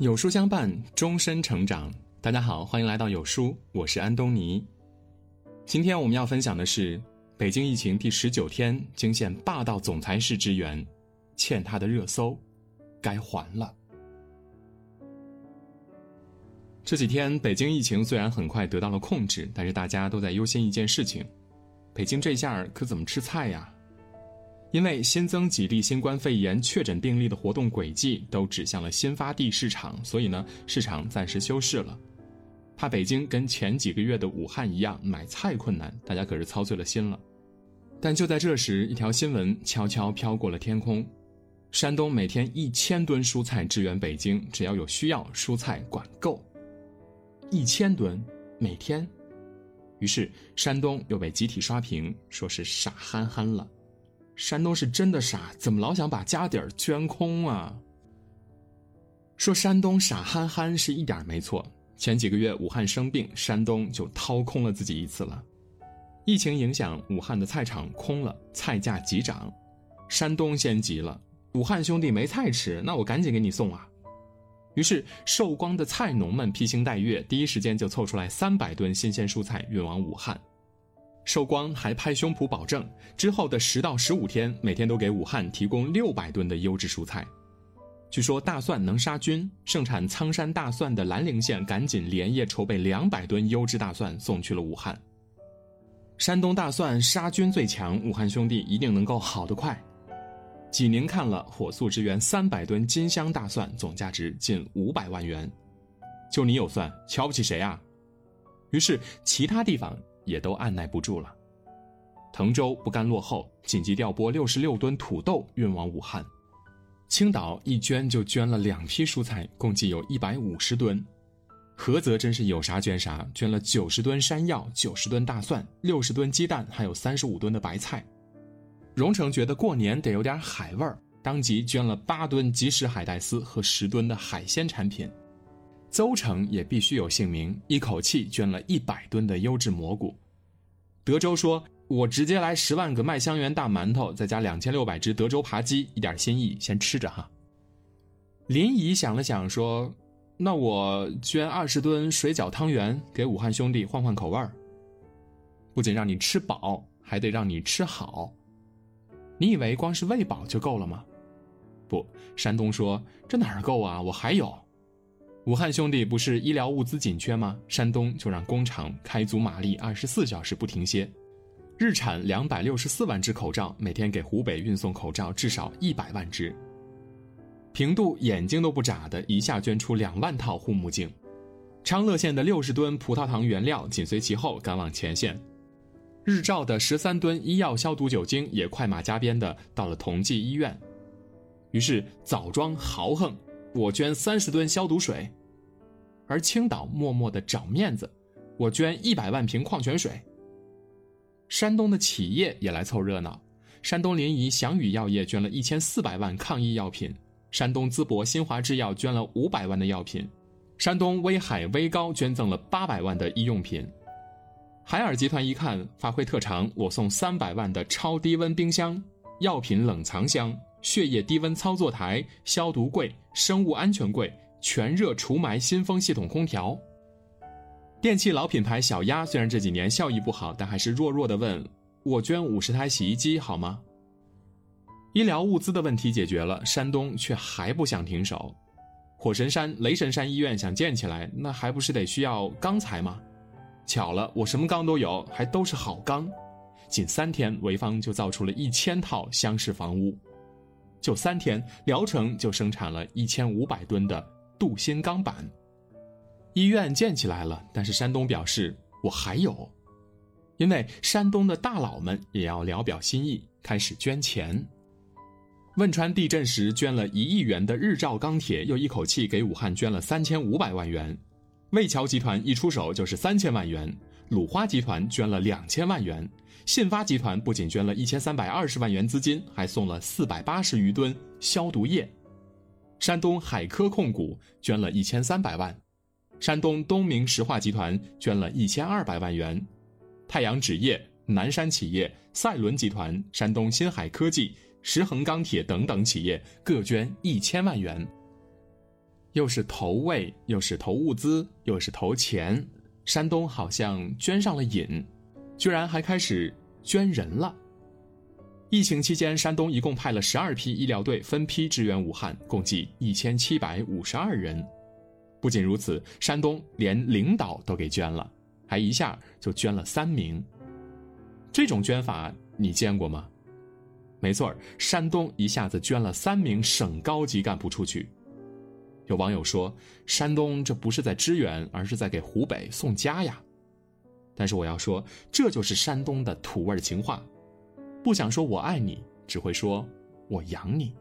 有书相伴，终身成长。大家好，欢迎来到有书，我是安东尼。今天我们要分享的是北京疫情第十九天，惊现霸道总裁式支援，欠他的热搜，该还了。这几天北京疫情虽然很快得到了控制，但是大家都在忧心一件事情：北京这下可怎么吃菜呀？因为新增几例新冠肺炎确诊病例的活动轨迹都指向了新发地市场，所以呢，市场暂时休市了。怕北京跟前几个月的武汉一样买菜困难，大家可是操碎了心了。但就在这时，一条新闻悄悄飘过了天空：山东每天一千吨蔬菜支援北京，只要有需要，蔬菜管够。一千吨每天，于是山东又被集体刷屏，说是傻憨憨了。山东是真的傻，怎么老想把家底儿捐空啊？说山东傻憨憨是一点没错。前几个月武汉生病，山东就掏空了自己一次了。疫情影响，武汉的菜场空了，菜价急涨。山东先急了，武汉兄弟没菜吃，那我赶紧给你送啊！于是寿光的菜农们披星戴月，第一时间就凑出来三百吨新鲜蔬菜运往武汉。寿光还拍胸脯保证，之后的十到十五天，每天都给武汉提供六百吨的优质蔬菜。据说大蒜能杀菌，盛产苍山大蒜的兰陵县赶紧连夜筹备两百吨优质大蒜送去了武汉。山东大蒜杀菌最强，武汉兄弟一定能够好得快。济宁看了，火速支援三百吨金香大蒜，总价值近五百万元。就你有蒜，瞧不起谁啊？于是其他地方。也都按耐不住了。滕州不甘落后，紧急调拨六十六吨土豆运往武汉。青岛一捐就捐了两批蔬菜，共计有一百五十吨。菏泽真是有啥捐啥，捐了九十吨山药、九十吨大蒜、六十吨鸡蛋，还有三十五吨的白菜。荣成觉得过年得有点海味儿，当即捐了八吨即食海带丝和十吨的海鲜产品。邹城也必须有姓名，一口气捐了一百吨的优质蘑菇。德州说：“我直接来十万个麦香园大馒头，再加两千六百只德州扒鸡，一点心意，先吃着哈。”林怡想了想说：“那我捐二十吨水饺汤圆给武汉兄弟换换口味儿。不仅让你吃饱，还得让你吃好。你以为光是喂饱就够了吗？不，山东说这哪够啊，我还有。”武汉兄弟不是医疗物资紧缺吗？山东就让工厂开足马力，二十四小时不停歇，日产两百六十四万只口罩，每天给湖北运送口罩至少一百万只。平度眼睛都不眨的，一下捐出两万套护目镜。昌乐县的六十吨葡萄糖原料紧随其后赶往前线。日照的十三吨医药消毒酒精也快马加鞭的到了同济医院。于是枣庄豪横。我捐三十吨消毒水，而青岛默默的找面子，我捐一百万瓶矿泉水。山东的企业也来凑热闹，山东临沂祥宇药业捐了一千四百万抗疫药品，山东淄博新华制药捐了五百万的药品，山东威海威高捐赠了八百万的医用品。海尔集团一看发挥特长，我送三百万的超低温冰箱、药品冷藏箱。血液低温操作台、消毒柜、生物安全柜、全热除霾新风系统空调。电器老品牌小鸭虽然这几年效益不好，但还是弱弱的问我捐五十台洗衣机好吗？医疗物资的问题解决了，山东却还不想停手。火神山、雷神山医院想建起来，那还不是得需要钢材吗？巧了，我什么钢都有，还都是好钢。仅三天，潍坊就造出了一千套厢式房屋。就三天，聊城就生产了一千五百吨的镀锌钢板。医院建起来了，但是山东表示我还有，因为山东的大佬们也要聊表心意，开始捐钱。汶川地震时捐了一亿元的日照钢铁，又一口气给武汉捐了三千五百万元。魏桥集团一出手就是三千万元。鲁花集团捐了两千万元，信发集团不仅捐了一千三百二十万元资金，还送了四百八十余吨消毒液。山东海科控股捐了一千三百万，山东东明石化集团捐了一千二百万元，太阳纸业、南山企业、赛伦集团、山东新海科技、石恒钢铁等等企业各捐一千万元。又是投喂，又是投物资，又是投钱，山东好像捐上了瘾，居然还开始捐人了。疫情期间，山东一共派了十二批医疗队分批支援武汉，共计一千七百五十二人。不仅如此，山东连领导都给捐了，还一下就捐了三名。这种捐法你见过吗？没错山东一下子捐了三名省高级干部出去。有网友说，山东这不是在支援，而是在给湖北送家呀。但是我要说，这就是山东的土味情话，不想说我爱你，只会说我养你。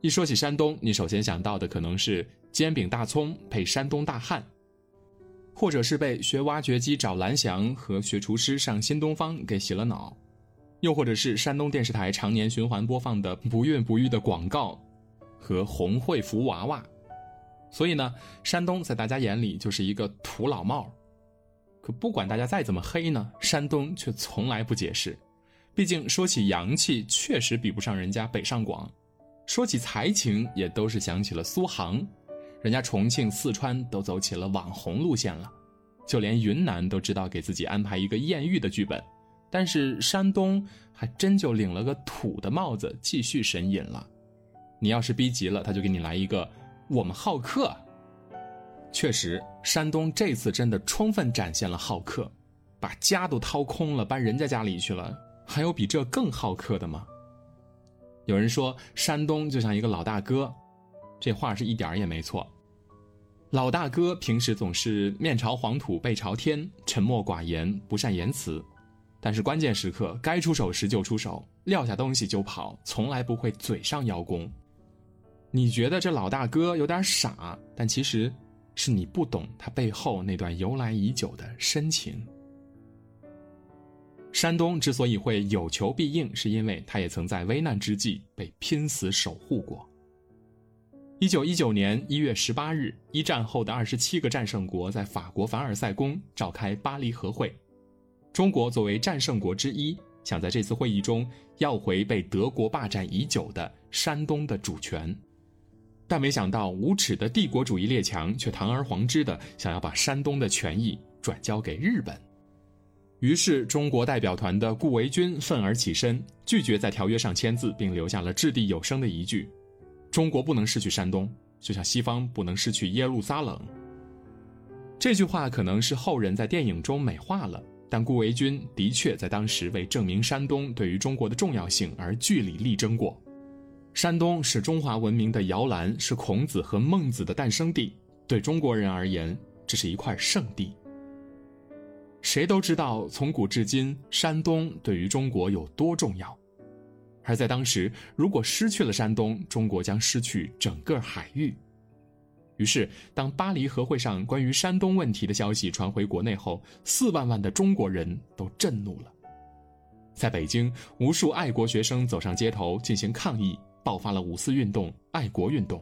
一说起山东，你首先想到的可能是煎饼大葱配山东大汉，或者是被学挖掘机找蓝翔和学厨师上新东方给洗了脑。又或者是山东电视台常年循环播放的不孕不育的广告，和红会福娃娃，所以呢，山东在大家眼里就是一个土老帽。可不管大家再怎么黑呢，山东却从来不解释。毕竟说起洋气，确实比不上人家北上广；说起才情，也都是想起了苏杭。人家重庆、四川都走起了网红路线了，就连云南都知道给自己安排一个艳遇的剧本。但是山东还真就领了个土的帽子，继续神隐了。你要是逼急了，他就给你来一个“我们好客”。确实，山东这次真的充分展现了好客，把家都掏空了，搬人家家里去了。还有比这更好客的吗？有人说山东就像一个老大哥，这话是一点也没错。老大哥平时总是面朝黄土背朝天，沉默寡言，不善言辞。但是关键时刻该出手时就出手，撂下东西就跑，从来不会嘴上邀功。你觉得这老大哥有点傻，但其实是你不懂他背后那段由来已久的深情。山东之所以会有求必应，是因为他也曾在危难之际被拼死守护过。一九一九年一月十八日，一战后的二十七个战胜国在法国凡尔赛宫召开巴黎和会。中国作为战胜国之一，想在这次会议中要回被德国霸占已久的山东的主权，但没想到无耻的帝国主义列强却堂而皇之的想要把山东的权益转交给日本。于是，中国代表团的顾维钧愤而起身，拒绝在条约上签字，并留下了掷地有声的一句：“中国不能失去山东，就像西方不能失去耶路撒冷。”这句话可能是后人在电影中美化了。但顾维钧的确在当时为证明山东对于中国的重要性而据理力争过。山东是中华文明的摇篮，是孔子和孟子的诞生地，对中国人而言，这是一块圣地。谁都知道，从古至今，山东对于中国有多重要。而在当时，如果失去了山东，中国将失去整个海域。于是，当巴黎和会上关于山东问题的消息传回国内后，四万万的中国人都震怒了。在北京，无数爱国学生走上街头进行抗议，爆发了五四运动、爱国运动。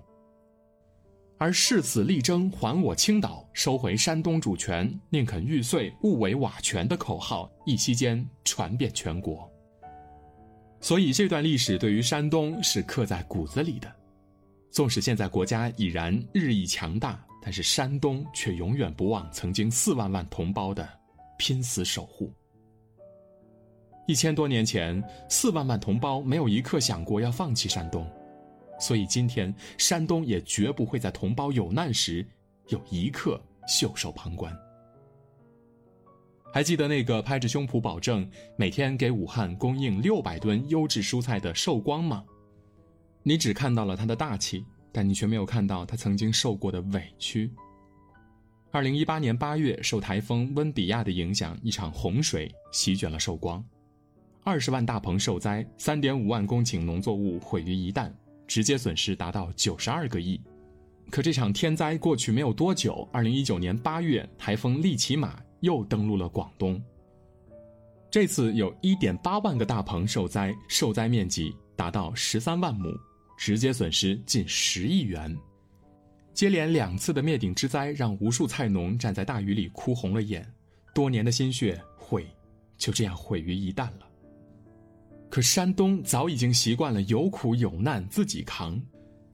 而誓死力争还我青岛、收回山东主权、宁肯玉碎、勿为瓦全的口号，一夕间传遍全国。所以，这段历史对于山东是刻在骨子里的。纵使现在国家已然日益强大，但是山东却永远不忘曾经四万万同胞的拼死守护。一千多年前，四万万同胞没有一刻想过要放弃山东，所以今天山东也绝不会在同胞有难时有一刻袖手旁观。还记得那个拍着胸脯保证每天给武汉供应六百吨优质蔬菜的寿光吗？你只看到了他的大气，但你却没有看到他曾经受过的委屈。二零一八年八月，受台风温比亚的影响，一场洪水席卷了寿光，二十万大棚受灾，三点五万公顷农作物毁于一旦，直接损失达到九十二个亿。可这场天灾过去没有多久，二零一九年八月，台风利奇马又登陆了广东。这次有一点八万个大棚受灾，受灾面积达到十三万亩。直接损失近十亿元，接连两次的灭顶之灾让无数菜农站在大雨里哭红了眼，多年的心血毁，就这样毁于一旦了。可山东早已经习惯了有苦有难自己扛，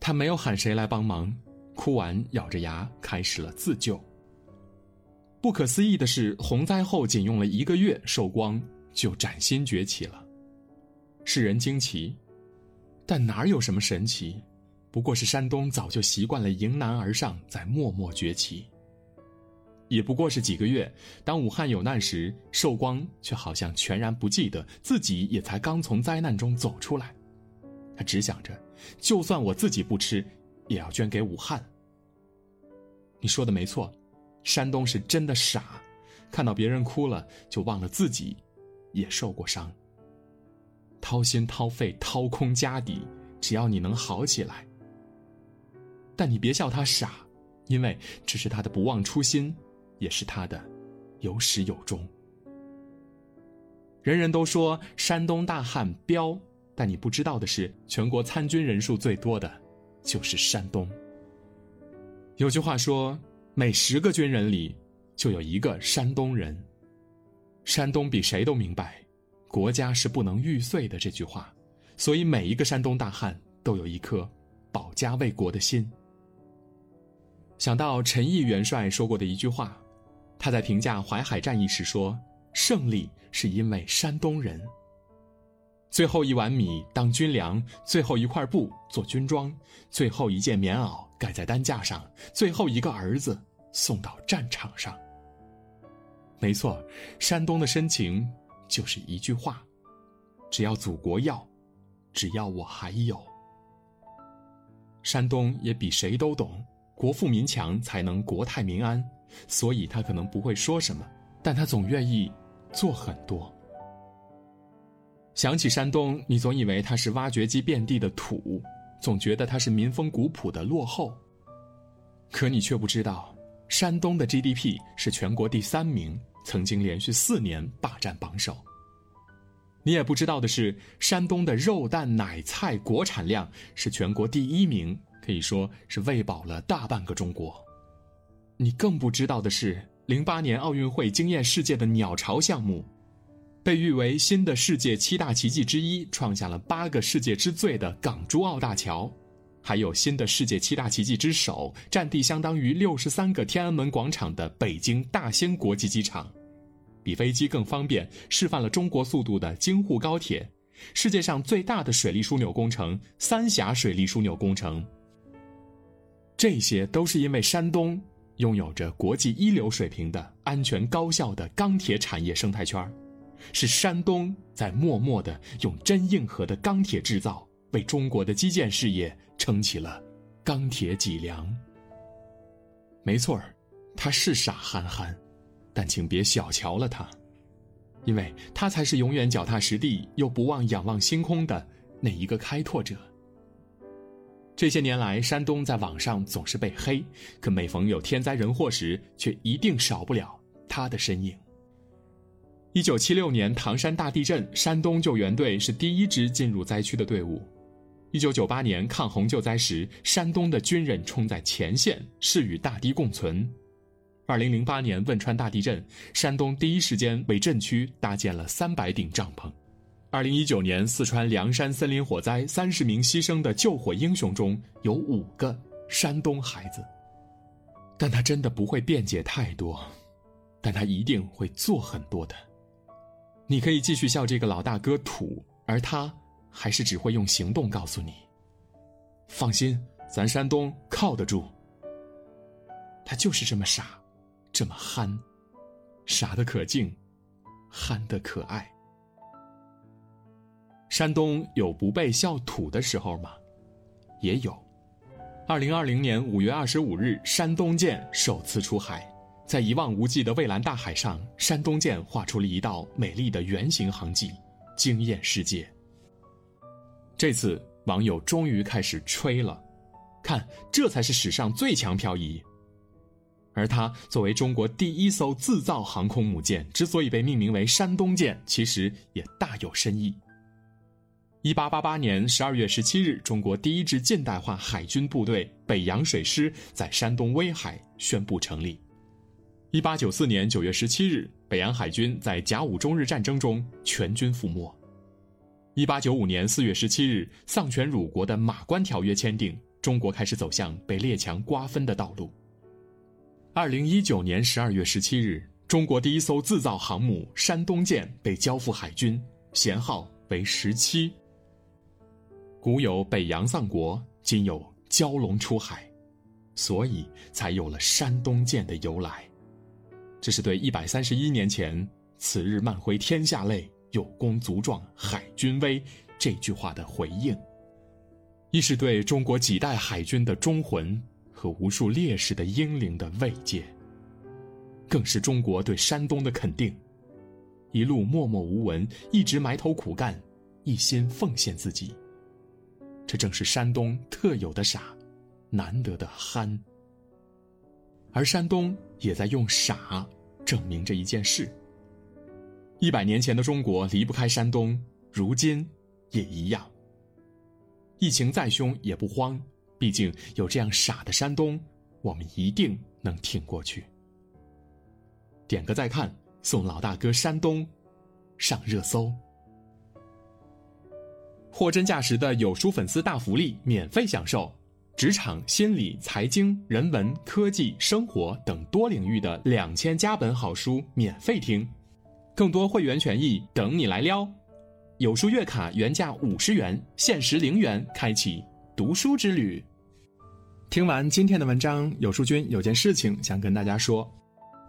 他没有喊谁来帮忙，哭完咬着牙开始了自救。不可思议的是，洪灾后仅用了一个月，寿光就崭新崛起了。世人惊奇，但哪有什么神奇？不过是山东早就习惯了迎难而上，在默默崛起。也不过是几个月，当武汉有难时，寿光却好像全然不记得自己也才刚从灾难中走出来。他只想着，就算我自己不吃，也要捐给武汉。你说的没错，山东是真的傻，看到别人哭了，就忘了自己也受过伤。掏心掏肺掏空家底，只要你能好起来。但你别笑他傻，因为这是他的不忘初心。也是他的有始有终。人人都说山东大汉彪，但你不知道的是，全国参军人数最多的，就是山东。有句话说，每十个军人里，就有一个山东人。山东比谁都明白，国家是不能玉碎的这句话，所以每一个山东大汉都有一颗保家卫国的心。想到陈毅元帅说过的一句话。他在评价淮海战役时说：“胜利是因为山东人。最后一碗米当军粮，最后一块布做军装，最后一件棉袄盖在担架上，最后一个儿子送到战场上。”没错，山东的深情就是一句话：“只要祖国要，只要我还有。”山东也比谁都懂，国富民强才能国泰民安。所以他可能不会说什么，但他总愿意做很多。想起山东，你总以为它是挖掘机遍地的土，总觉得它是民风古朴的落后。可你却不知道，山东的 GDP 是全国第三名，曾经连续四年霸占榜首。你也不知道的是，山东的肉蛋奶菜国产量是全国第一名，可以说是喂饱了大半个中国。你更不知道的是，零八年奥运会惊艳世界的鸟巢项目，被誉为新的世界七大奇迹之一，创下了八个世界之最的港珠澳大桥，还有新的世界七大奇迹之首，占地相当于六十三个天安门广场的北京大兴国际机场，比飞机更方便，示范了中国速度的京沪高铁，世界上最大的水利枢纽工程——三峡水利枢纽工程，这些都是因为山东。拥有着国际一流水平的安全高效的钢铁产业生态圈是山东在默默的用真硬核的钢铁制造，为中国的基建事业撑起了钢铁脊梁。没错儿，他是傻憨憨，但请别小瞧了他，因为他才是永远脚踏实地又不忘仰望星空的那一个开拓者。这些年来，山东在网上总是被黑，可每逢有天灾人祸时，却一定少不了他的身影。一九七六年唐山大地震，山东救援队是第一支进入灾区的队伍。一九九八年抗洪救灾时，山东的军人冲在前线，是与大地共存。二零零八年汶川大地震，山东第一时间为震区搭建了三百顶帐篷。二零一九年四川凉山森林火灾，三十名牺牲的救火英雄中有五个山东孩子。但他真的不会辩解太多，但他一定会做很多的。你可以继续笑这个老大哥土，而他还是只会用行动告诉你：放心，咱山东靠得住。他就是这么傻，这么憨，傻的可敬，憨的可爱。山东有不被笑土的时候吗？也有。二零二零年五月二十五日，山东舰首次出海，在一望无际的蔚蓝大海上，山东舰画出了一道美丽的圆形航迹，惊艳世界。这次网友终于开始吹了，看，这才是史上最强漂移。而它作为中国第一艘自造航空母舰，之所以被命名为山东舰，其实也大有深意。一八八八年十二月十七日，中国第一支近代化海军部队北洋水师在山东威海宣布成立。一八九四年九月十七日，北洋海军在甲午中日战争中全军覆没。一八九五年四月十七日，丧权辱国的《马关条约》签订，中国开始走向被列强瓜分的道路。二零一九年十二月十七日，中国第一艘自造航母“山东舰”被交付海军，舷号为十七。古有北洋丧国，今有蛟龙出海，所以才有了“山东舰”的由来。这是对一百三十一年前“此日漫挥天下泪，有功足壮海军威”这句话的回应，亦是对中国几代海军的忠魂和无数烈士的英灵的慰藉，更是中国对山东的肯定。一路默默无闻，一直埋头苦干，一心奉献自己。这正是山东特有的傻，难得的憨。而山东也在用傻证明着一件事：一百年前的中国离不开山东，如今也一样。疫情再凶也不慌，毕竟有这样傻的山东，我们一定能挺过去。点个再看，送老大哥山东上热搜。货真价实的有书粉丝大福利，免费享受。职场、心理、财经、人文、科技、生活等多领域的两千加本好书免费听，更多会员权益等你来撩。有书月卡原价五十元，限时零元开启读书之旅。听完今天的文章，有书君有件事情想跟大家说。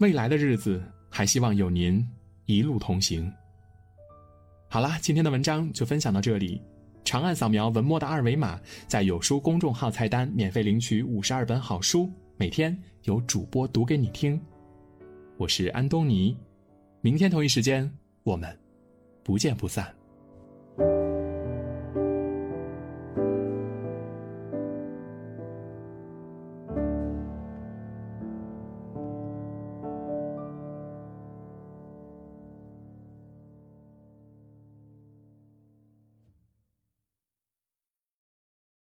未来的日子，还希望有您一路同行。好啦，今天的文章就分享到这里。长按扫描文末的二维码，在有书公众号菜单免费领取五十二本好书，每天有主播读给你听。我是安东尼，明天同一时间我们不见不散。